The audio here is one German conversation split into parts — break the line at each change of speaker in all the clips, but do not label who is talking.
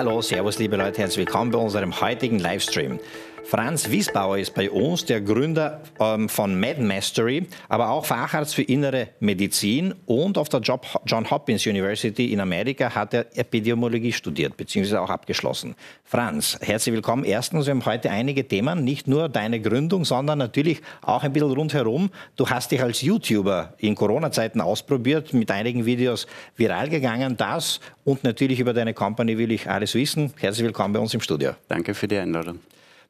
Hallo, Servus, liebe Leute, herzlich willkommen bei unserem heutigen Livestream. Franz Wiesbauer ist bei uns der Gründer ähm, von MedMastery, aber auch Facharzt für innere Medizin und auf der Job John Hopkins University in Amerika hat er Epidemiologie studiert bzw. auch abgeschlossen. Franz, herzlich willkommen. Erstens, wir haben heute einige Themen, nicht nur deine Gründung, sondern natürlich auch ein bisschen rundherum. Du hast dich als YouTuber in Corona-Zeiten ausprobiert, mit einigen Videos viral gegangen. Das und natürlich über deine Company will ich alles wissen. Herzlich willkommen bei uns im Studio.
Danke für die Einladung.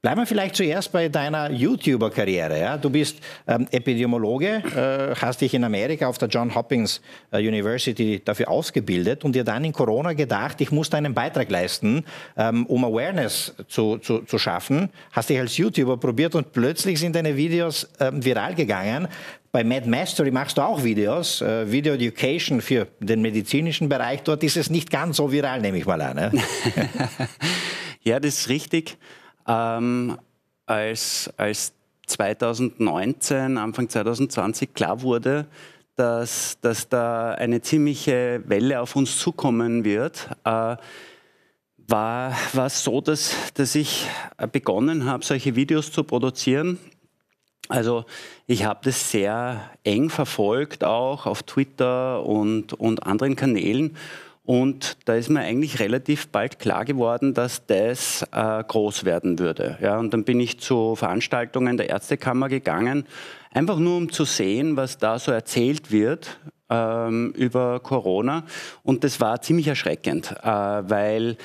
Bleiben wir vielleicht zuerst bei deiner YouTuber-Karriere. Ja? Du bist ähm, Epidemiologe, äh, hast dich in Amerika auf der John Hopkins äh, University dafür ausgebildet und dir dann in Corona gedacht, ich muss einen Beitrag leisten, ähm, um Awareness zu, zu, zu, schaffen. Hast dich als YouTuber probiert und plötzlich sind deine Videos ähm, viral gegangen. Bei Mad Mastery machst du auch Videos, äh, Video Education für den medizinischen Bereich. Dort ist es nicht ganz so viral, nehme ich mal an. Ne?
ja, das ist richtig ähm, als, als 2019, Anfang 2020 klar wurde, dass, dass da eine ziemliche Welle auf uns zukommen wird, äh, war, es so, dass, dass ich begonnen habe, solche Videos zu produzieren. Also ich habe das sehr eng verfolgt, auch auf Twitter und, und anderen Kanälen und da ist mir eigentlich relativ bald klar geworden, dass das äh, groß werden würde. Ja, und dann bin ich zu Veranstaltungen der Ärztekammer gegangen, einfach nur um zu sehen, was da so erzählt wird ähm, über Corona. Und das war ziemlich erschreckend, äh, weil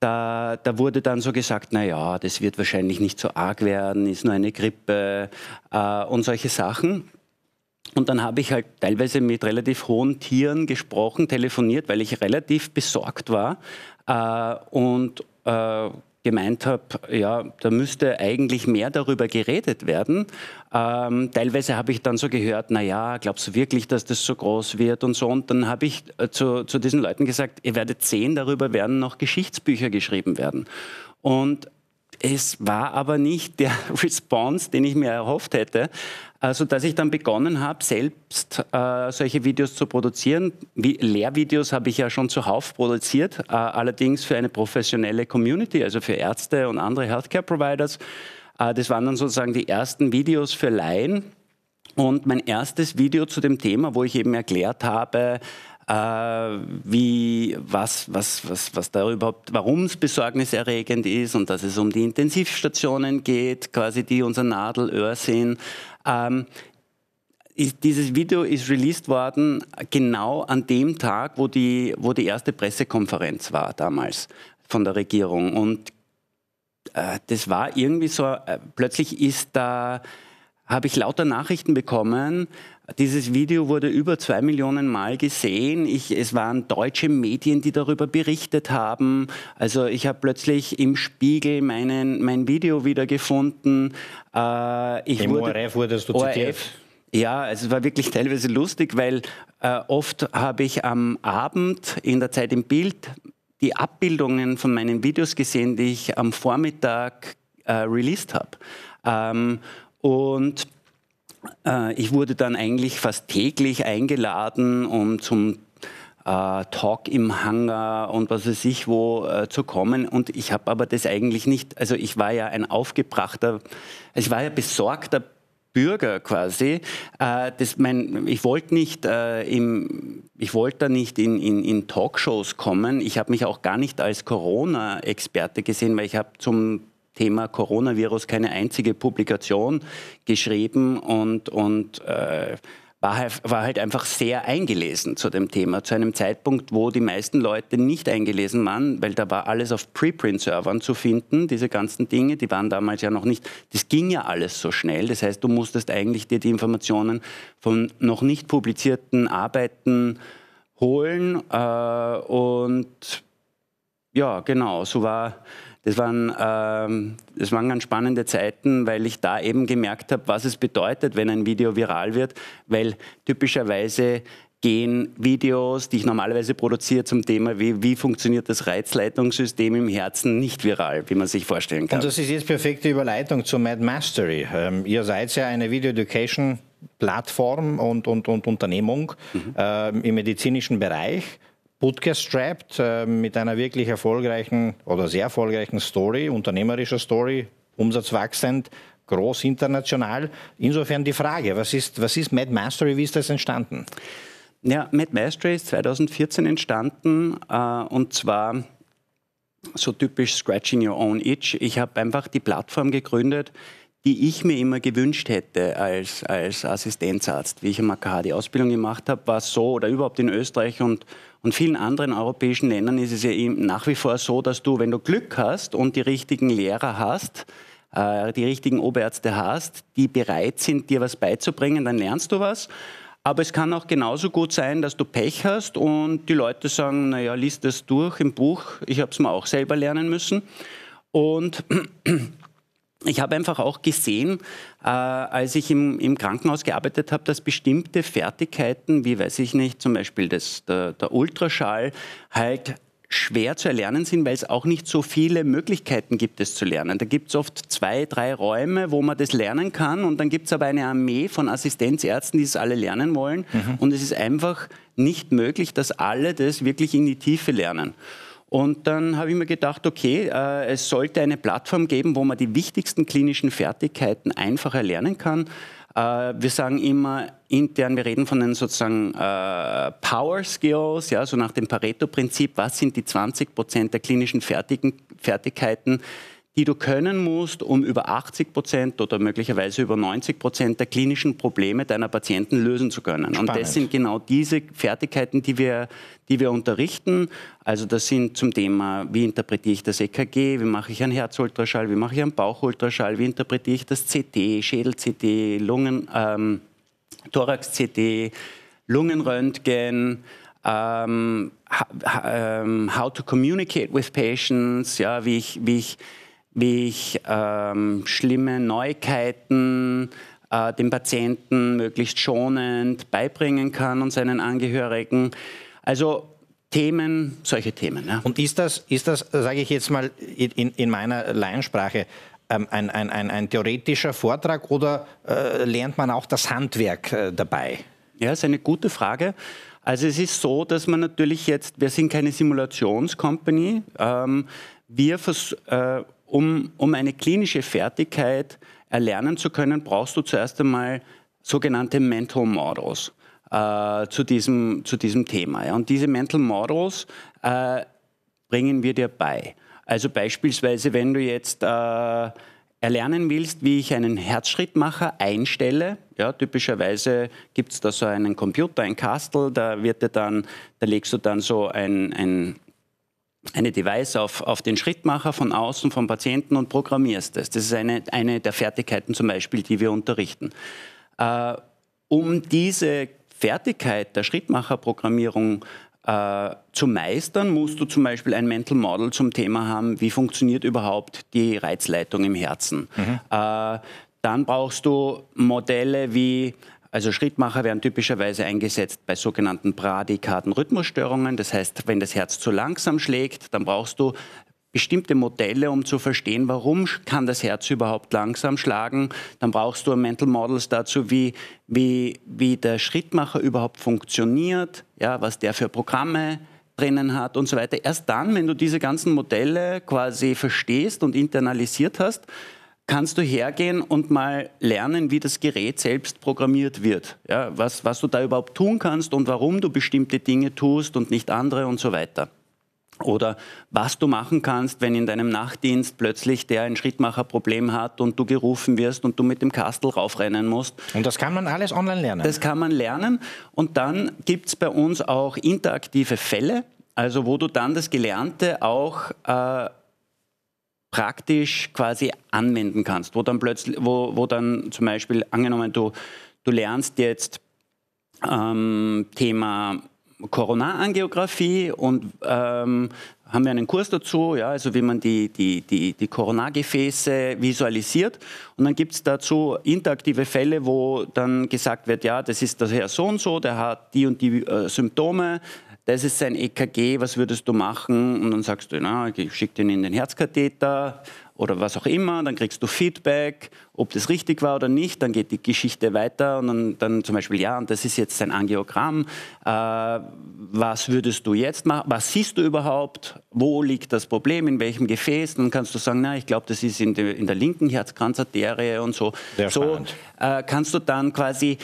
da, da, wurde dann so gesagt, na ja, das wird wahrscheinlich nicht so arg werden, ist nur eine Grippe äh, und solche Sachen. Und dann habe ich halt teilweise mit relativ hohen Tieren gesprochen, telefoniert, weil ich relativ besorgt war äh, und äh, gemeint habe, ja, da müsste eigentlich mehr darüber geredet werden. Ähm, teilweise habe ich dann so gehört, na ja, glaubst du wirklich, dass das so groß wird und so. Und dann habe ich äh, zu, zu diesen Leuten gesagt, ihr werdet sehen, darüber werden noch Geschichtsbücher geschrieben werden. Und es war aber nicht der Response, den ich mir erhofft hätte. Also, dass ich dann begonnen habe, selbst äh, solche Videos zu produzieren. Wie, Lehrvideos habe ich ja schon zuhauf produziert, äh, allerdings für eine professionelle Community, also für Ärzte und andere Healthcare-Providers. Äh, das waren dann sozusagen die ersten Videos für Laien. Und mein erstes Video zu dem Thema, wo ich eben erklärt habe, äh, wie, was, was, was, was da überhaupt, warum es besorgniserregend ist und dass es um die Intensivstationen geht, quasi die unser Nadelöhr sind. Ähm, dieses Video ist released worden genau an dem Tag, wo die, wo die erste Pressekonferenz war damals von der Regierung. Und äh, das war irgendwie so, äh, plötzlich ist da, habe ich lauter Nachrichten bekommen, dieses Video wurde über zwei Millionen Mal gesehen. Ich, es waren deutsche Medien, die darüber berichtet haben. Also ich habe plötzlich im Spiegel meinen, mein Video wiedergefunden.
Äh, ich Im wurde, ORF wurdest du ORF, zitiert.
Ja, also es war wirklich teilweise lustig, weil äh, oft habe ich am Abend in der Zeit im Bild die Abbildungen von meinen Videos gesehen, die ich am Vormittag äh, released habe. Ähm, und ich wurde dann eigentlich fast täglich eingeladen, um zum äh, Talk im Hangar und was weiß ich wo äh, zu kommen. Und ich habe aber das eigentlich nicht, also ich war ja ein aufgebrachter, ich war ja besorgter Bürger quasi. Äh, das mein, ich wollte nicht, äh, im, ich wollte nicht in, in, in Talkshows kommen. Ich habe mich auch gar nicht als Corona-Experte gesehen, weil ich habe zum Thema Coronavirus keine einzige Publikation geschrieben und, und äh, war halt, war halt einfach sehr eingelesen zu dem Thema, zu einem Zeitpunkt, wo die meisten Leute nicht eingelesen waren, weil da war alles auf Preprint-Servern zu finden, diese ganzen Dinge, die waren damals ja noch nicht, das ging ja alles so schnell, das heißt, du musstest eigentlich dir die Informationen von noch nicht publizierten Arbeiten holen äh, und ja, genau, so war das waren, ähm, das waren ganz spannende Zeiten, weil ich da eben gemerkt habe, was es bedeutet, wenn ein Video viral wird, weil typischerweise gehen Videos, die ich normalerweise produziere zum Thema, wie, wie funktioniert das Reizleitungssystem im Herzen, nicht viral, wie man sich vorstellen kann.
Und das ist jetzt perfekte Überleitung zu Mad Mastery. Ähm, ihr seid ja eine Video Education Plattform und, und, und Unternehmung mhm. äh, im medizinischen Bereich bootgestrapped äh, mit einer wirklich erfolgreichen oder sehr erfolgreichen Story, unternehmerischer Story, umsatzwachsend, groß international. Insofern die Frage, was ist, was ist Mad Mastery, wie ist das entstanden?
Ja, Mad Mastery ist 2014 entstanden äh, und zwar so typisch Scratching Your Own Itch. Ich habe einfach die Plattform gegründet, die ich mir immer gewünscht hätte als, als Assistenzarzt. Wie ich am AKH die Ausbildung gemacht habe, war so, oder überhaupt in Österreich und, und vielen anderen europäischen Ländern ist es ja nach wie vor so, dass du, wenn du Glück hast und die richtigen Lehrer hast, äh, die richtigen Oberärzte hast, die bereit sind, dir was beizubringen, dann lernst du was. Aber es kann auch genauso gut sein, dass du Pech hast und die Leute sagen, naja, liest das durch im Buch. Ich habe es mir auch selber lernen müssen. Und ich habe einfach auch gesehen, äh, als ich im, im Krankenhaus gearbeitet habe, dass bestimmte Fertigkeiten, wie weiß ich nicht, zum Beispiel das, der, der Ultraschall, halt schwer zu erlernen sind, weil es auch nicht so viele Möglichkeiten gibt, es zu lernen. Da gibt es oft zwei, drei Räume, wo man das lernen kann und dann gibt es aber eine Armee von Assistenzärzten, die es alle lernen wollen mhm. und es ist einfach nicht möglich, dass alle das wirklich in die Tiefe lernen. Und dann habe ich mir gedacht, okay, äh, es sollte eine Plattform geben, wo man die wichtigsten klinischen Fertigkeiten einfach erlernen kann. Äh, wir sagen immer intern, wir reden von den sozusagen äh, Power Skills, ja, so nach dem Pareto-Prinzip, was sind die 20 Prozent der klinischen Fertigen, Fertigkeiten, die du können musst, um über 80 Prozent oder möglicherweise über 90 Prozent der klinischen Probleme deiner Patienten lösen zu können. Spannend. Und das sind genau diese Fertigkeiten, die wir, die wir unterrichten. Also das sind zum Thema, wie interpretiere ich das EKG, wie mache ich einen Herzultraschall, wie mache ich einen Bauchultraschall, wie interpretiere ich das CT, Schädel-CT, Lungen, ähm, Thorax-CT, Lungenröntgen, ähm, ähm, how to communicate with patients, ja, wie ich, wie ich wie ich ähm, schlimme Neuigkeiten äh, dem Patienten möglichst schonend beibringen kann und seinen Angehörigen. Also Themen, solche Themen. Ja.
Und ist das, ist das sage ich jetzt mal in, in meiner Laiensprache, ähm, ein, ein, ein, ein, theoretischer Vortrag oder äh, lernt man auch das Handwerk äh, dabei?
Ja, ist eine gute Frage. Also es ist so, dass man natürlich jetzt, wir sind keine Simulationscompany, ähm, wir äh, um, um eine klinische Fertigkeit erlernen zu können, brauchst du zuerst einmal sogenannte Mental Models äh, zu, diesem, zu diesem Thema. Ja. Und diese Mental Models äh, bringen wir dir bei. Also beispielsweise, wenn du jetzt äh, erlernen willst, wie ich einen Herzschrittmacher einstelle, ja, typischerweise gibt es da so einen Computer, ein Kastel, da wird dir dann, da legst du dann so ein, ein eine Device auf, auf den Schrittmacher von außen vom Patienten und programmierst es. Das ist eine, eine der Fertigkeiten zum Beispiel, die wir unterrichten. Äh, um diese Fertigkeit der Schrittmacherprogrammierung äh, zu meistern, musst du zum Beispiel ein Mental Model zum Thema haben, wie funktioniert überhaupt die Reizleitung im Herzen. Mhm. Äh, dann brauchst du Modelle wie also Schrittmacher werden typischerweise eingesetzt bei sogenannten bradikaden Rhythmusstörungen. Das heißt, wenn das Herz zu langsam schlägt, dann brauchst du bestimmte Modelle, um zu verstehen, warum kann das Herz überhaupt langsam schlagen. Dann brauchst du Mental Models dazu, wie, wie, wie der Schrittmacher überhaupt funktioniert, ja, was der für Programme drinnen hat und so weiter. Erst dann, wenn du diese ganzen Modelle quasi verstehst und internalisiert hast, kannst du hergehen und mal lernen, wie das Gerät selbst programmiert wird. Ja, was, was du da überhaupt tun kannst und warum du bestimmte Dinge tust und nicht andere und so weiter. Oder was du machen kannst, wenn in deinem Nachtdienst plötzlich der ein Schrittmacherproblem hat und du gerufen wirst und du mit dem Kastel raufrennen musst.
Und das kann man alles online lernen?
Das kann man lernen. Und dann gibt es bei uns auch interaktive Fälle, also wo du dann das Gelernte auch äh, praktisch quasi anwenden kannst, wo dann plötzlich, wo, wo dann zum Beispiel angenommen du, du lernst jetzt ähm, Thema Koronarangiographie und ähm, haben wir einen Kurs dazu, ja, also wie man die, die, die, die Koronargefäße visualisiert. Und dann gibt es dazu interaktive Fälle, wo dann gesagt wird, ja, das ist der Herr so und so, der hat die und die äh, Symptome, das ist sein EKG, was würdest du machen? Und dann sagst du, na, ich schicke den in den Herzkatheter oder was auch immer, dann kriegst du Feedback, ob das richtig war oder nicht, dann geht die Geschichte weiter und dann, dann zum Beispiel, ja, und das ist jetzt ein Angiogramm, äh, was würdest du jetzt machen, was siehst du überhaupt, wo liegt das Problem, in welchem Gefäß, dann kannst du sagen, na, ich glaube, das ist in, de, in, der linken Herzkranzarterie und so.
Sehr so
äh, kannst du dann quasi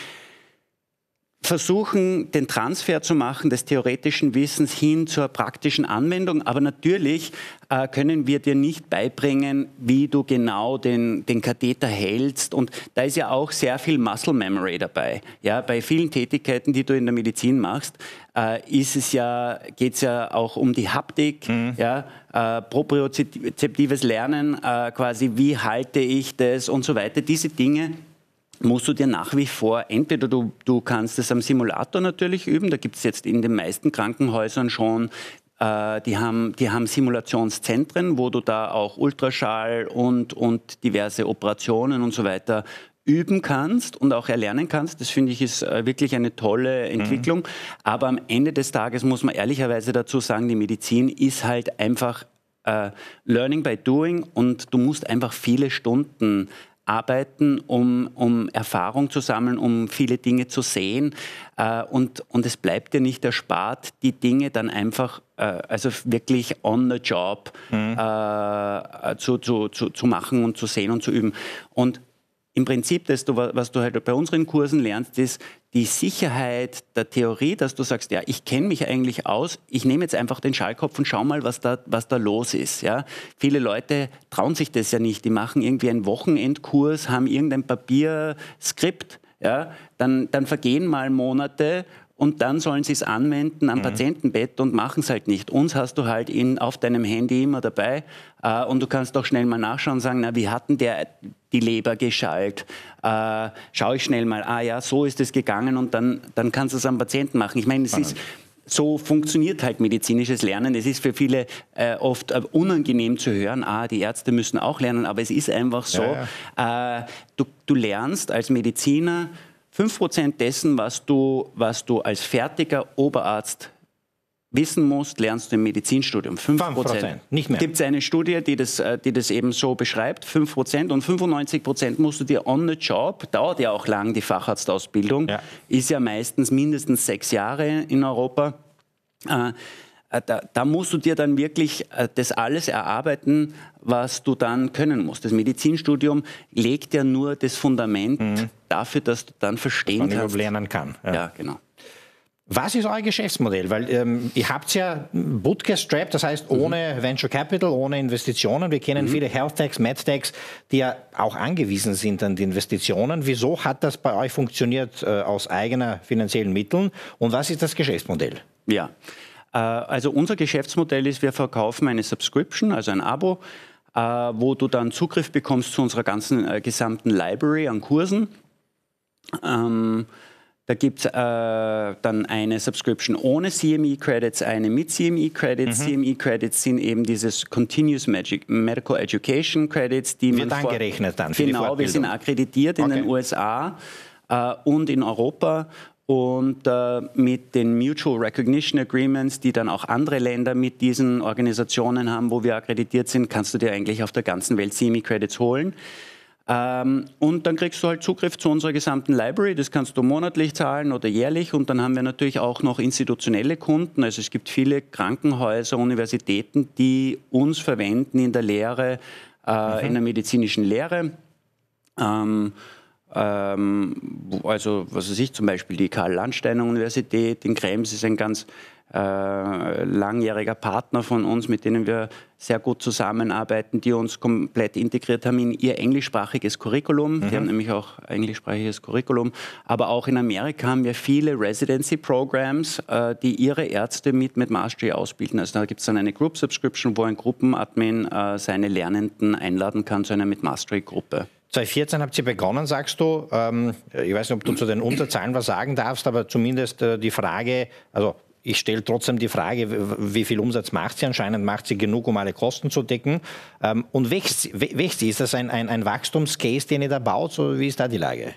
versuchen, den Transfer zu machen des theoretischen Wissens hin zur praktischen Anwendung. Aber natürlich äh, können wir dir nicht beibringen, wie du genau den, den Katheter hältst. Und da ist ja auch sehr viel Muscle Memory dabei. Ja, bei vielen Tätigkeiten, die du in der Medizin machst, äh, ist es ja, geht es ja auch um die Haptik, mhm. ja, äh, propriozeptives Lernen, äh, quasi wie halte ich das und so weiter. Diese Dinge musst du dir nach wie vor, entweder du, du kannst es am Simulator natürlich üben, da gibt es jetzt in den meisten Krankenhäusern schon äh, die haben, die haben Simulationszentren, wo du da auch Ultraschall und, und diverse Operationen und so weiter üben kannst und auch erlernen kannst. Das finde ich ist äh, wirklich eine tolle Entwicklung. Mhm. Aber am Ende des Tages muss man ehrlicherweise dazu sagen, die Medizin ist halt einfach äh, Learning by Doing und du musst einfach viele Stunden arbeiten, um, um Erfahrung zu sammeln, um viele Dinge zu sehen. Äh, und, und es bleibt dir nicht erspart, die Dinge dann einfach, äh, also wirklich on the job mhm. äh, zu, zu, zu, zu machen und zu sehen und zu üben. Und im Prinzip, das, was du halt bei unseren Kursen lernst, ist die Sicherheit der Theorie, dass du sagst, ja, ich kenne mich eigentlich aus, ich nehme jetzt einfach den Schallkopf und schau mal, was da, was da los ist. Ja? Viele Leute trauen sich das ja nicht, die machen irgendwie einen Wochenendkurs, haben irgendein Papierskript, ja? dann, dann vergehen mal Monate und dann sollen sie es anwenden am mhm. Patientenbett und machen es halt nicht. Uns hast du halt in, auf deinem Handy immer dabei äh, und du kannst doch schnell mal nachschauen und sagen, na, wie hatten der die Leber geschallt? Äh, schaue ich schnell mal, ah ja, so ist es gegangen und dann, dann kannst du es am Patienten machen. Ich meine, es ist so funktioniert halt medizinisches Lernen. Es ist für viele äh, oft äh, unangenehm zu hören, ah, die Ärzte müssen auch lernen, aber es ist einfach so, ja, ja. Äh, du, du lernst als Mediziner 5% dessen, was du, was du als fertiger Oberarzt wissen musst, lernst du im Medizinstudium. 5%. 5%
nicht mehr.
Gibt es eine Studie, die das, äh, die das eben so beschreibt, 5% und 95% musst du dir on the job, dauert ja auch lang die Facharztausbildung, ja. ist ja meistens mindestens sechs Jahre in Europa. Äh, äh, da, da, musst du dir dann wirklich äh, das alles erarbeiten, was du dann können musst. Das Medizinstudium legt ja nur das Fundament mhm. dafür, dass du dann verstehen dass
man kannst. lernen kann.
Ja, ja genau.
Was ist euer Geschäftsmodell? Weil ähm, ihr habt ja bootstrapped, das heißt ohne mhm. Venture Capital, ohne Investitionen. Wir kennen mhm. viele Health Techs, MedTechs, die ja auch angewiesen sind an die Investitionen. Wieso hat das bei euch funktioniert äh, aus eigener finanziellen Mitteln? Und was ist das Geschäftsmodell?
Ja, äh, also unser Geschäftsmodell ist, wir verkaufen eine Subscription, also ein Abo, äh, wo du dann Zugriff bekommst zu unserer ganzen äh, gesamten Library an Kursen. Ähm, da gibt es äh, dann eine Subscription ohne CME-Credits, eine mit CME-Credits. Mhm. CME-Credits sind eben dieses Continuous Magic, Medical Education Credits,
die Wird man angerechnet dann
für Genau, wir sind akkreditiert in okay. den USA äh, und in Europa und äh, mit den Mutual Recognition Agreements, die dann auch andere Länder mit diesen Organisationen haben, wo wir akkreditiert sind, kannst du dir eigentlich auf der ganzen Welt CME-Credits holen. Ähm, und dann kriegst du halt Zugriff zu unserer gesamten Library. Das kannst du monatlich zahlen oder jährlich. Und dann haben wir natürlich auch noch institutionelle Kunden. Also es gibt viele Krankenhäuser, Universitäten, die uns verwenden in der Lehre, äh, mhm. in der medizinischen Lehre. Ähm, also, was weiß ich, zum Beispiel die Karl-Landsteiner-Universität in Krems ist ein ganz äh, langjähriger Partner von uns, mit denen wir sehr gut zusammenarbeiten, die uns komplett integriert haben in ihr englischsprachiges Curriculum. Mhm. Die haben nämlich auch englischsprachiges Curriculum. Aber auch in Amerika haben wir viele Residency-Programs, äh, die ihre Ärzte mit, mit Mastery ausbilden. Also da gibt es dann eine Group-Subscription, wo ein Gruppenadmin äh, seine Lernenden einladen kann zu einer mit Mastery-Gruppe.
2014 habt ihr begonnen, sagst du. Ähm, ich weiß nicht, ob du zu den Unterzahlen was sagen darfst, aber zumindest äh, die Frage, also ich stelle trotzdem die Frage, wie viel Umsatz macht sie? Anscheinend macht sie genug, um alle Kosten zu decken. Ähm, und wächst, wächst sie? Ist das ein, ein, ein Wachstumscase, den ihr da baut? Oder wie ist da die Lage?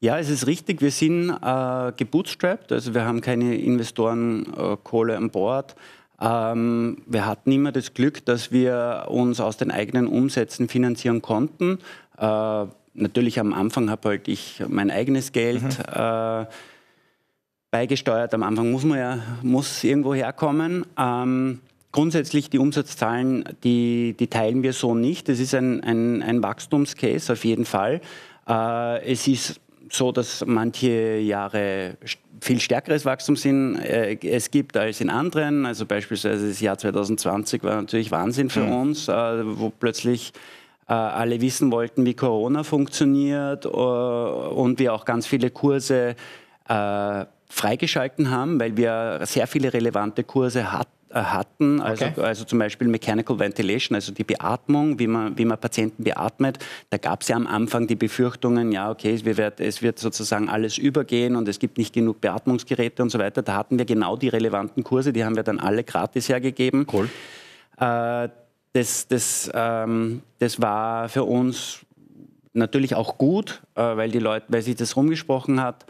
Ja, es ist richtig. Wir sind äh, gebootstrapped, also wir haben keine Investorenkohle äh, an Bord. Ähm, wir hatten immer das Glück, dass wir uns aus den eigenen Umsätzen finanzieren konnten. Äh, natürlich am Anfang habe halt ich mein eigenes Geld mhm. äh, beigesteuert. Am Anfang muss man ja muss irgendwo herkommen. Ähm, grundsätzlich die Umsatzzahlen, die, die teilen wir so nicht. Das ist ein, ein, ein Wachstumscase auf jeden Fall. Äh, es ist so, dass manche Jahre viel stärkeres Wachstum sind, äh, es gibt als in anderen. Also beispielsweise das Jahr 2020 war natürlich Wahnsinn für mhm. uns, äh, wo plötzlich alle wissen wollten, wie Corona funktioniert äh, und wir auch ganz viele Kurse äh, freigeschalten haben, weil wir sehr viele relevante Kurse hatten äh, hatten, also, okay. also zum Beispiel Mechanical Ventilation, also die Beatmung, wie man, wie man Patienten beatmet. Da gab es ja am Anfang die Befürchtungen, ja, okay, es wird, es wird sozusagen alles übergehen und es gibt nicht genug Beatmungsgeräte und so weiter. Da hatten wir genau die relevanten Kurse, die haben wir dann alle gratis hergegeben. Cool. Äh, das, das, ähm, das war für uns natürlich auch gut, äh, weil die Leute, weil sich das rumgesprochen hat.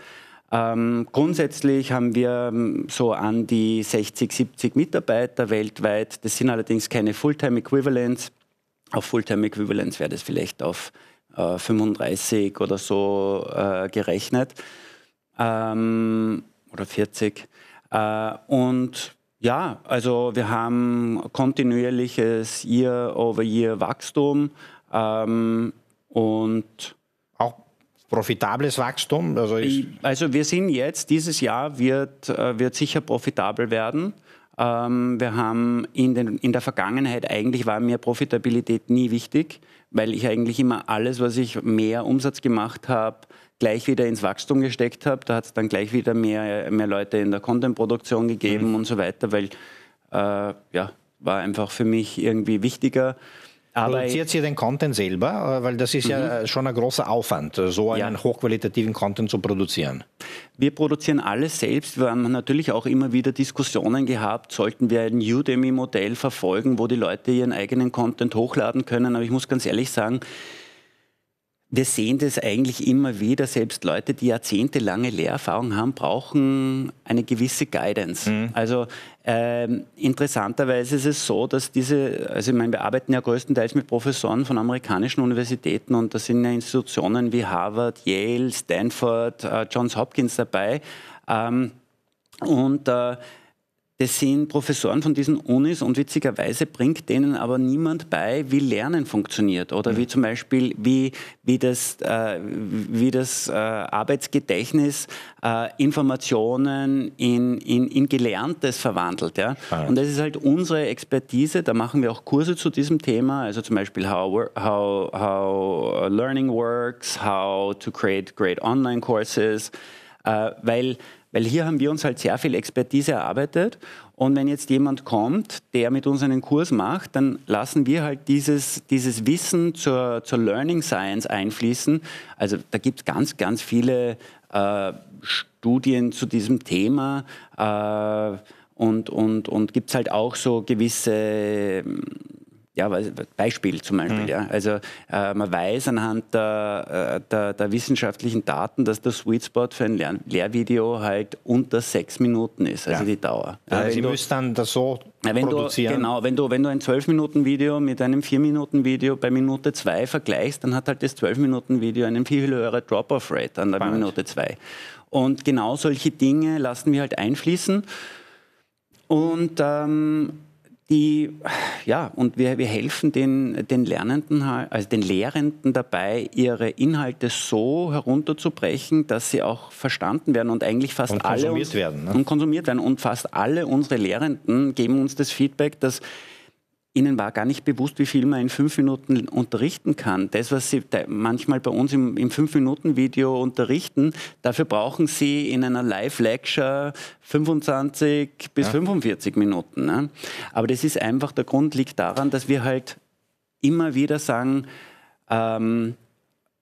Ähm, grundsätzlich haben wir ähm, so an die 60, 70 Mitarbeiter weltweit. Das sind allerdings keine Fulltime Equivalents. Auf Fulltime Equivalents wäre das vielleicht auf äh, 35 oder so äh, gerechnet ähm, oder 40. Äh, und ja, also wir haben kontinuierliches Year-over-Year-Wachstum ähm, und
profitables Wachstum?
Also, also, wir sind jetzt, dieses Jahr wird, äh, wird sicher profitabel werden. Ähm, wir haben in, den, in der Vergangenheit eigentlich war mir Profitabilität nie wichtig, weil ich eigentlich immer alles, was ich mehr Umsatz gemacht habe, gleich wieder ins Wachstum gesteckt habe. Da hat es dann gleich wieder mehr, mehr Leute in der Content-Produktion gegeben mhm. und so weiter, weil äh, ja, war einfach für mich irgendwie wichtiger.
Aber Produziert ihr den Content selber? Äh, weil das ist mhm. ja schon ein großer Aufwand, äh, so einen ja. hochqualitativen Content zu produzieren.
Wir produzieren alles selbst. Wir haben natürlich auch immer wieder Diskussionen gehabt, sollten wir ein Udemy-Modell verfolgen, wo die Leute ihren eigenen Content hochladen können. Aber ich muss ganz ehrlich sagen, wir sehen das eigentlich immer wieder. Selbst Leute, die jahrzehntelange Lehrerfahrung haben, brauchen eine gewisse Guidance. Mhm. Also ähm, interessanterweise ist es so, dass diese, also ich meine, wir arbeiten ja größtenteils mit Professoren von amerikanischen Universitäten und da sind ja Institutionen wie Harvard, Yale, Stanford, äh, Johns Hopkins dabei. Ähm, und äh, das sind Professoren von diesen Unis und witzigerweise bringt denen aber niemand bei, wie Lernen funktioniert oder mhm. wie zum Beispiel, wie, wie das, äh, wie das äh, Arbeitsgedächtnis äh, Informationen in, in, in Gelerntes verwandelt. Ja? Ah. Und das ist halt unsere Expertise, da machen wir auch Kurse zu diesem Thema, also zum Beispiel How, how, how Learning Works, How to Create Great Online Courses, äh, weil weil hier haben wir uns halt sehr viel Expertise erarbeitet. Und wenn jetzt jemand kommt, der mit uns einen Kurs macht, dann lassen wir halt dieses, dieses Wissen zur, zur Learning Science einfließen. Also da gibt es ganz, ganz viele äh, Studien zu diesem Thema. Äh, und, und, und gibt es halt auch so gewisse ja, Beispiel zum Beispiel. Mhm. Ja. Also äh, man weiß anhand der, äh, der, der, wissenschaftlichen Daten, dass der Sweet Spot für ein Lehr Lehrvideo halt unter sechs Minuten ist, also ja. die Dauer.
Ja, Sie müssen dann das so wenn produzieren.
Du, genau, wenn du, wenn du ein 12-Minuten-Video mit einem 4-Minuten-Video bei Minute 2 vergleichst, dann hat halt das 12-Minuten-Video einen viel höheren Drop-Off-Rate an der Spannend. Minute 2. Und genau solche Dinge lassen wir halt einfließen. Und ähm, die, ja, und wir, wir helfen den, den Lernenden, also den Lehrenden dabei, ihre Inhalte so herunterzubrechen, dass sie auch verstanden werden und eigentlich fast und alle
konsumiert werden. Ne?
Und konsumiert werden. Und fast alle unsere Lehrenden geben uns das Feedback, dass Ihnen war gar nicht bewusst, wie viel man in fünf Minuten unterrichten kann. Das, was Sie manchmal bei uns im, im Fünf-Minuten-Video unterrichten, dafür brauchen Sie in einer Live-Lecture 25 bis ja. 45 Minuten. Ne? Aber das ist einfach, der Grund liegt daran, dass wir halt immer wieder sagen, ähm,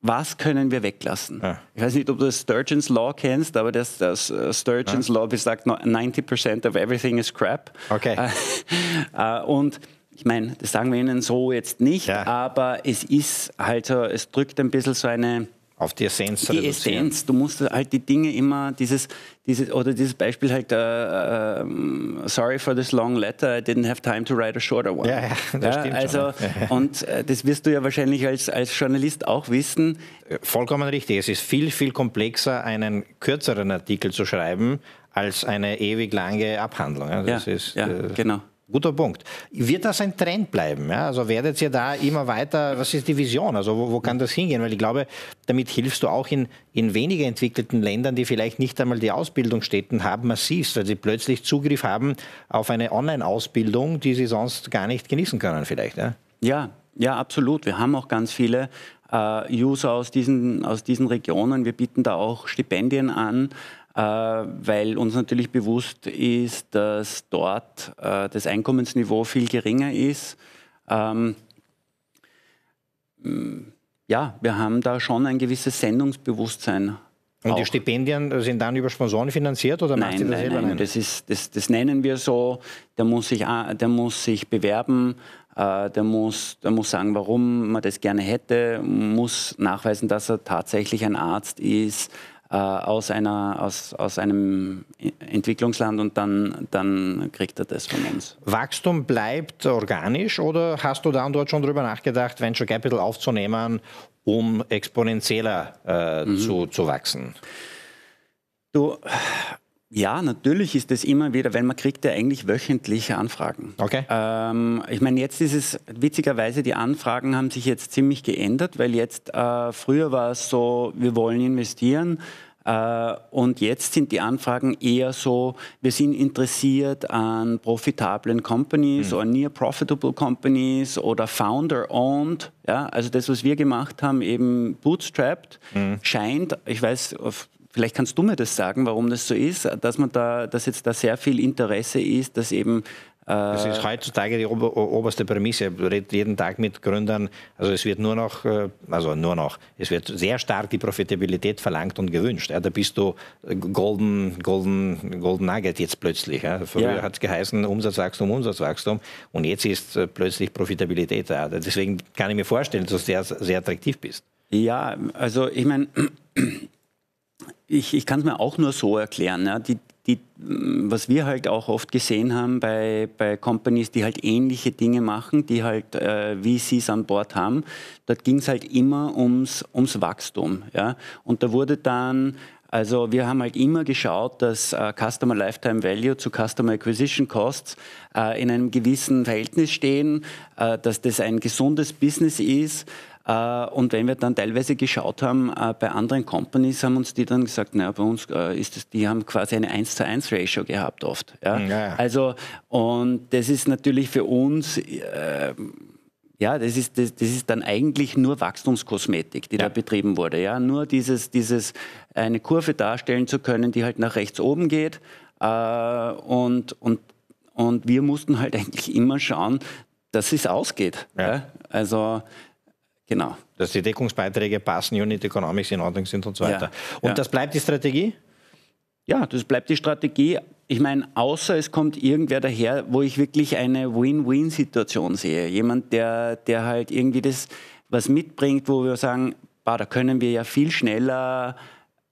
was können wir weglassen? Ja. Ich weiß nicht, ob du das Sturgeon's Law kennst, aber das, das uh, Sturgeon's ja. Law besagt, 90% of everything is crap.
Okay.
Uh, und ich meine, das sagen wir Ihnen so jetzt nicht, ja. aber es ist halt so, es drückt ein bisschen so eine
auf die Essenz
Die Essenz, du musst halt die Dinge immer, dieses, dieses oder dieses Beispiel halt, uh, uh, sorry for this long letter, I didn't have time to write a shorter one.
Ja, ja das ja, stimmt
also,
schon.
Und äh, das wirst du ja wahrscheinlich als, als Journalist auch wissen.
Äh, vollkommen richtig. Es ist viel, viel komplexer, einen kürzeren Artikel zu schreiben, als eine ewig lange Abhandlung.
Das ja, ist, ja äh, genau.
Guter Punkt. Wird das ein Trend bleiben? Ja? Also werdet ihr da immer weiter, was ist die Vision? Also wo, wo, kann das hingehen? Weil ich glaube, damit hilfst du auch in, in weniger entwickelten Ländern, die vielleicht nicht einmal die Ausbildungsstätten haben, massivst, weil sie plötzlich Zugriff haben auf eine Online-Ausbildung, die sie sonst gar nicht genießen können vielleicht. Ja,
ja, ja absolut. Wir haben auch ganz viele äh, User aus diesen, aus diesen Regionen. Wir bieten da auch Stipendien an. Äh, weil uns natürlich bewusst ist, dass dort äh, das Einkommensniveau viel geringer ist. Ähm, ja, wir haben da schon ein gewisses Sendungsbewusstsein.
Und auch. die Stipendien sind dann über Sponsoren finanziert oder
nein, macht ihr das nein, selber? Nein, das, ist, das, das nennen wir so. Der muss sich, der muss sich bewerben, äh, der muss, der muss sagen, warum man das gerne hätte, muss nachweisen, dass er tatsächlich ein Arzt ist, äh, aus, einer, aus, aus einem Entwicklungsland und dann, dann kriegt er das von uns.
Wachstum bleibt organisch oder hast du da und dort schon darüber nachgedacht, Venture Capital aufzunehmen, um exponentieller äh, mhm. zu, zu wachsen?
Du, ja, natürlich ist es immer wieder, weil man kriegt ja eigentlich wöchentliche Anfragen.
Okay.
Ähm, ich meine, jetzt ist es witzigerweise, die Anfragen haben sich jetzt ziemlich geändert, weil jetzt äh, früher war es so, wir wollen investieren. Äh, und jetzt sind die Anfragen eher so, wir sind interessiert an profitablen Companies mhm. oder near profitable Companies oder founder-owned. Ja, also das, was wir gemacht haben, eben bootstrapped, mhm. scheint, ich weiß, Vielleicht kannst du mir das sagen, warum das so ist, dass man da, dass jetzt da sehr viel Interesse ist, dass eben
das ist heutzutage die oberste Prämisse. Ich rede jeden Tag mit Gründern. Also es wird nur noch, äh, also nur noch, es wird sehr stark die Profitabilität verlangt und gewünscht. da bist du Golden, Golden, Golden Nugget jetzt plötzlich. Früher ja. hat es geheißen Umsatzwachstum, Umsatzwachstum und jetzt ist äh, plötzlich Profitabilität da. Deswegen kann ich mir vorstellen, dass du sehr, sehr attraktiv bist.
Ja, also ich meine, ich, ich kann es mir auch nur so erklären. Ja. Die, die, was wir halt auch oft gesehen haben bei, bei Companies, die halt ähnliche Dinge machen, die halt äh, VCs an Bord haben, dort ging es halt immer ums, ums Wachstum. Ja. Und da wurde dann also wir haben halt immer geschaut, dass äh, Customer Lifetime Value zu Customer Acquisition Costs äh, in einem gewissen Verhältnis stehen, äh, dass das ein gesundes Business ist, und wenn wir dann teilweise geschaut haben, äh, bei anderen Companies haben uns die dann gesagt, naja, bei uns äh, ist es, die haben quasi eine 1 zu 1 Ratio gehabt oft. Ja? ja. Also, und das ist natürlich für uns, äh, ja, das ist, das, das, ist dann eigentlich nur Wachstumskosmetik, die ja. da betrieben wurde. Ja, nur dieses, dieses, eine Kurve darstellen zu können, die halt nach rechts oben geht. Äh, und, und, und wir mussten halt eigentlich immer schauen, dass es ausgeht. Ja. ja? Also, Genau.
Dass die Deckungsbeiträge passen, Unit Economics in Ordnung sind und so weiter. Ja, und ja. das bleibt die Strategie?
Ja, das bleibt die Strategie. Ich meine, außer es kommt irgendwer daher, wo ich wirklich eine Win-Win-Situation sehe. Jemand, der, der halt irgendwie das was mitbringt, wo wir sagen, bah, da können wir ja viel schneller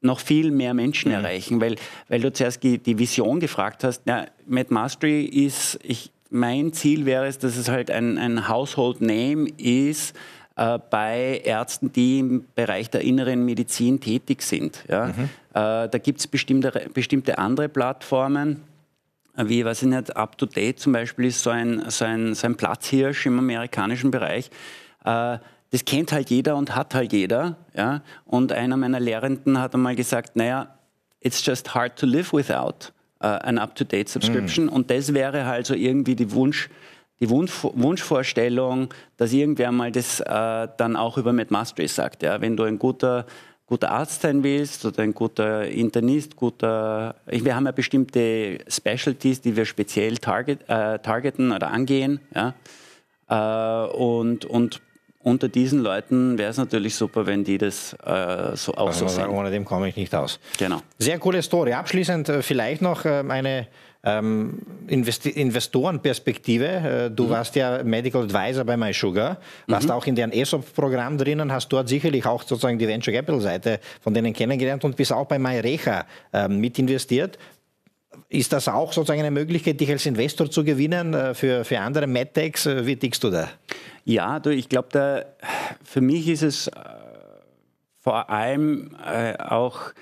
noch viel mehr Menschen mhm. erreichen, weil, weil du zuerst die, die Vision gefragt hast. Ja, Matt Mastery ist, ich, mein Ziel wäre es, dass es halt ein, ein Household Name ist, äh, bei Ärzten, die im Bereich der inneren Medizin tätig sind. Ja. Mhm. Äh, da gibt es bestimmte, bestimmte andere Plattformen wie, weiß ich nicht, Up-to-Date zum Beispiel ist so ein, so ein, so ein Platzhirsch im amerikanischen Bereich. Äh, das kennt halt jeder und hat halt jeder. Ja? Und einer meiner Lehrenden hat einmal gesagt, naja, it's just hard to live without uh, an Up-to-Date Subscription. Mm. Und das wäre halt so irgendwie die Wunsch, die Wunsch, Wunschvorstellung, dass irgendwer mal das äh, dann auch über MedMastery sagt. Ja? Wenn du ein guter, guter Arzt sein willst oder ein guter Internist, guter, wir haben ja bestimmte Specialties, die wir speziell target, äh, targeten oder angehen. Ja? Äh, und, und unter diesen Leuten wäre es natürlich super, wenn die das äh, so auch so sehen.
Ohne dem komme ich nicht aus.
Genau.
Sehr coole Story. Abschließend äh, vielleicht noch ähm, eine ähm, Investi Investorenperspektive. Äh, du mhm. warst ja Medical Advisor bei MySugar, warst mhm. auch in deren ESOP-Programm drinnen, hast dort sicherlich auch sozusagen die Venture Capital-Seite von denen kennengelernt und bist auch bei MyRecha ähm, mit investiert. Ist das auch sozusagen eine Möglichkeit, dich als Investor zu gewinnen äh, für, für andere MedTechs? Äh, wie tickst du da?
Ja, du, ich glaube, für mich ist es äh, vor allem äh, auch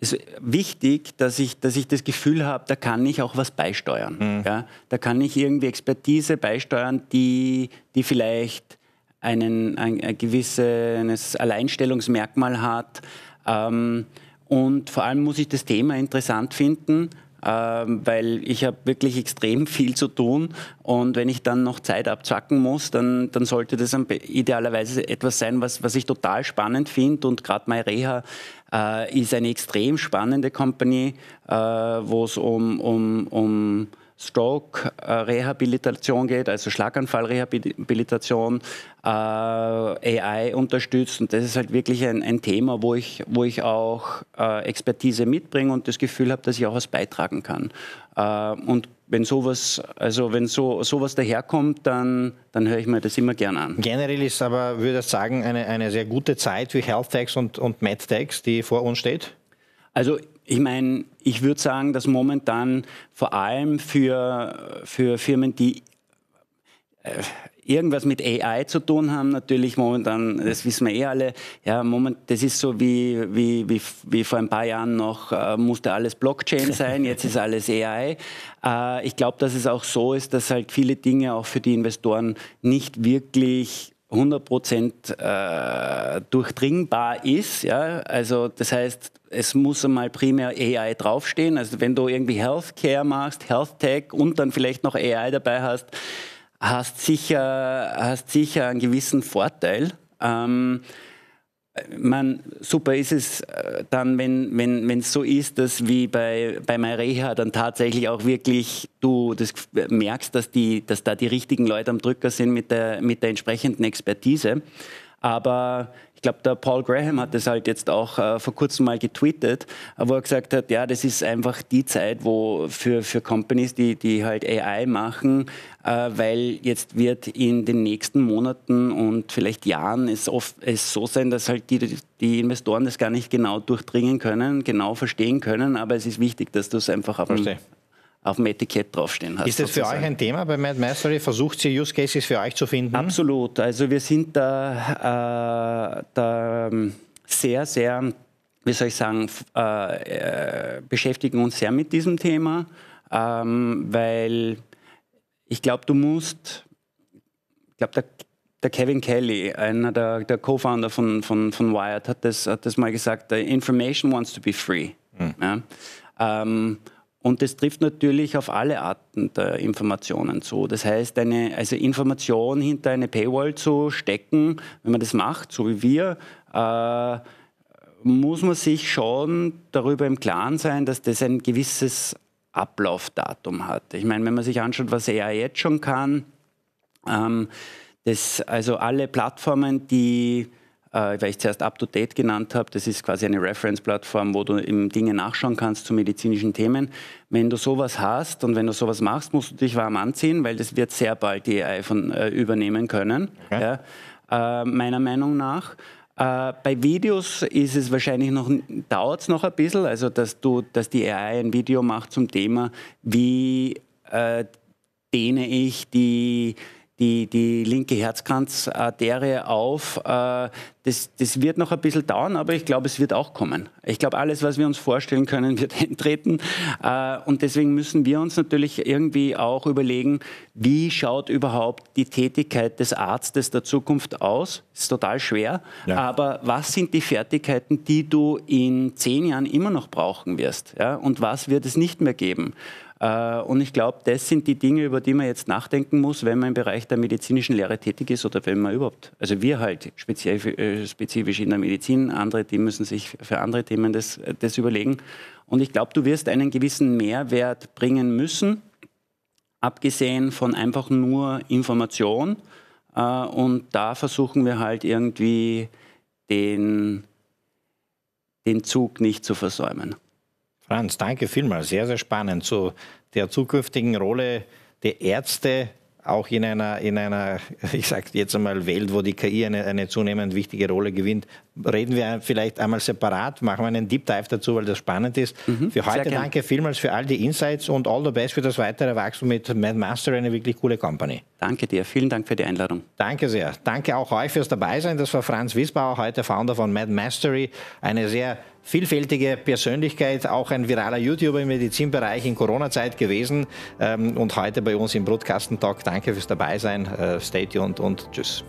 ist wichtig, dass ich, dass ich das Gefühl habe, da kann ich auch was beisteuern. Mhm. Ja? Da kann ich irgendwie Expertise beisteuern, die, die vielleicht einen, ein, ein gewisses Alleinstellungsmerkmal hat. Ähm, und vor allem muss ich das Thema interessant finden weil ich habe wirklich extrem viel zu tun. Und wenn ich dann noch Zeit abzwacken muss, dann, dann sollte das idealerweise etwas sein, was, was ich total spannend finde und gerade MyReha äh, ist eine extrem spannende Company, äh, wo es um, um, um Stroke-Rehabilitation geht, also Schlaganfallrehabilitation, äh, AI unterstützt. Und das ist halt wirklich ein, ein Thema, wo ich, wo ich auch äh, Expertise mitbringe und das Gefühl habe, dass ich auch was beitragen kann. Äh, und wenn sowas, also wenn so sowas daherkommt, dann, dann höre ich mir das immer gern an.
Generell ist aber, würde ich sagen, eine, eine sehr gute Zeit für Health Techs und, und MedTechs, die vor uns steht.
Also ich meine, ich würde sagen, dass momentan vor allem für, für Firmen, die äh, irgendwas mit AI zu tun haben, natürlich momentan, das wissen wir eh alle, ja, moment, das ist so wie, wie, wie, wie vor ein paar Jahren noch, äh, musste alles Blockchain sein, jetzt ist alles AI. Äh, ich glaube, dass es auch so ist, dass halt viele Dinge auch für die Investoren nicht wirklich 100 Prozent äh, durchdringbar ist. Ja? Also das heißt, es muss einmal primär AI draufstehen. Also wenn du irgendwie Healthcare machst, Health Tech und dann vielleicht noch AI dabei hast, hast sicher, hast sicher einen gewissen Vorteil. Ähm, man, super ist es äh, dann, wenn wenn wenn, es so ist, dass wie bei, bei MyReha dann tatsächlich auch wirklich du das merkst, dass, die, dass da die richtigen Leute am Drücker sind mit der, mit der entsprechenden Expertise. Aber glaube, der Paul Graham hat das halt jetzt auch äh, vor kurzem mal getweetet, wo er gesagt hat, ja, das ist einfach die Zeit, wo für, für Companies, die, die halt AI machen, äh, weil jetzt wird in den nächsten Monaten und vielleicht Jahren es oft es so sein, dass halt die, die Investoren das gar nicht genau durchdringen können, genau verstehen können, aber es ist wichtig, dass du es einfach auf dem, auf dem Etikett draufstehen hast.
Ist das sozusagen. für euch ein Thema bei Mad Mastery? Versucht ihr Use Cases für euch zu finden?
Absolut. Also wir sind da, äh, da ähm, sehr, sehr, wie soll ich sagen, äh, äh, beschäftigen uns sehr mit diesem Thema, ähm, weil ich glaube, du musst, ich glaube, der, der, Kevin Kelly, einer der, der Co-Founder von, von, von Wired, hat das, hat das mal gesagt, information wants to be free. Hm. Ja? Ähm, und das trifft natürlich auf alle Arten der Informationen zu. Das heißt, eine also Information hinter eine Paywall zu stecken, wenn man das macht, so wie wir, äh, muss man sich schon darüber im Klaren sein, dass das ein gewisses Ablaufdatum hat. Ich meine, wenn man sich anschaut, was er jetzt schon kann, ähm, das, also alle Plattformen, die äh, weil ich zuerst UpToDate genannt habe. Das ist quasi eine Reference-Plattform, wo du eben Dinge nachschauen kannst zu medizinischen Themen. Wenn du sowas hast und wenn du sowas machst, musst du dich warm anziehen, weil das wird sehr bald die AI von, äh, übernehmen können, okay. ja, äh, meiner Meinung nach. Äh, bei Videos ist es wahrscheinlich noch, dauert es noch ein bisschen, also dass, du, dass die AI ein Video macht zum Thema, wie äh, dehne ich die die, die linke Herzkranzarterie auf. Äh, das, das wird noch ein bisschen dauern, aber ich glaube, es wird auch kommen. Ich glaube, alles, was wir uns vorstellen können, wird eintreten. Äh, und deswegen müssen wir uns natürlich irgendwie auch überlegen, wie schaut überhaupt die Tätigkeit des Arztes der Zukunft aus? Das ist total schwer. Ja. Aber was sind die Fertigkeiten, die du in zehn Jahren immer noch brauchen wirst? Ja? Und was wird es nicht mehr geben? Äh, und ich glaube, das sind die Dinge, über die man jetzt nachdenken muss, wenn man im Bereich der medizinischen Lehre tätig ist oder wenn man überhaupt, also wir halt äh, spezifisch in der Medizin, andere, die müssen sich für andere Themen das, das überlegen. Und ich glaube, du wirst einen gewissen Mehrwert bringen müssen, abgesehen von einfach nur Information. Äh, und da versuchen wir halt irgendwie den, den Zug nicht zu versäumen.
Franz, danke vielmals. Sehr, sehr spannend zu der zukünftigen Rolle der Ärzte auch in einer, in einer, ich sage jetzt einmal, Welt, wo die KI eine, eine zunehmend wichtige Rolle gewinnt, reden wir vielleicht einmal separat, machen wir einen Deep Dive dazu, weil das spannend ist. Mhm, für heute danke vielmals für all die Insights und all the best für das weitere Wachstum mit Mad Master, eine wirklich coole Company.
Danke dir, vielen Dank für die Einladung.
Danke sehr. Danke auch euch fürs Dabeisein. Das war Franz Wiesbauer, heute Founder von Mad Mastery, eine sehr vielfältige Persönlichkeit, auch ein viraler YouTuber im Medizinbereich in Corona-Zeit gewesen ähm, und heute bei uns im Broadcasten-Talk. Danke fürs Dabeisein. Äh, stay tuned und tschüss.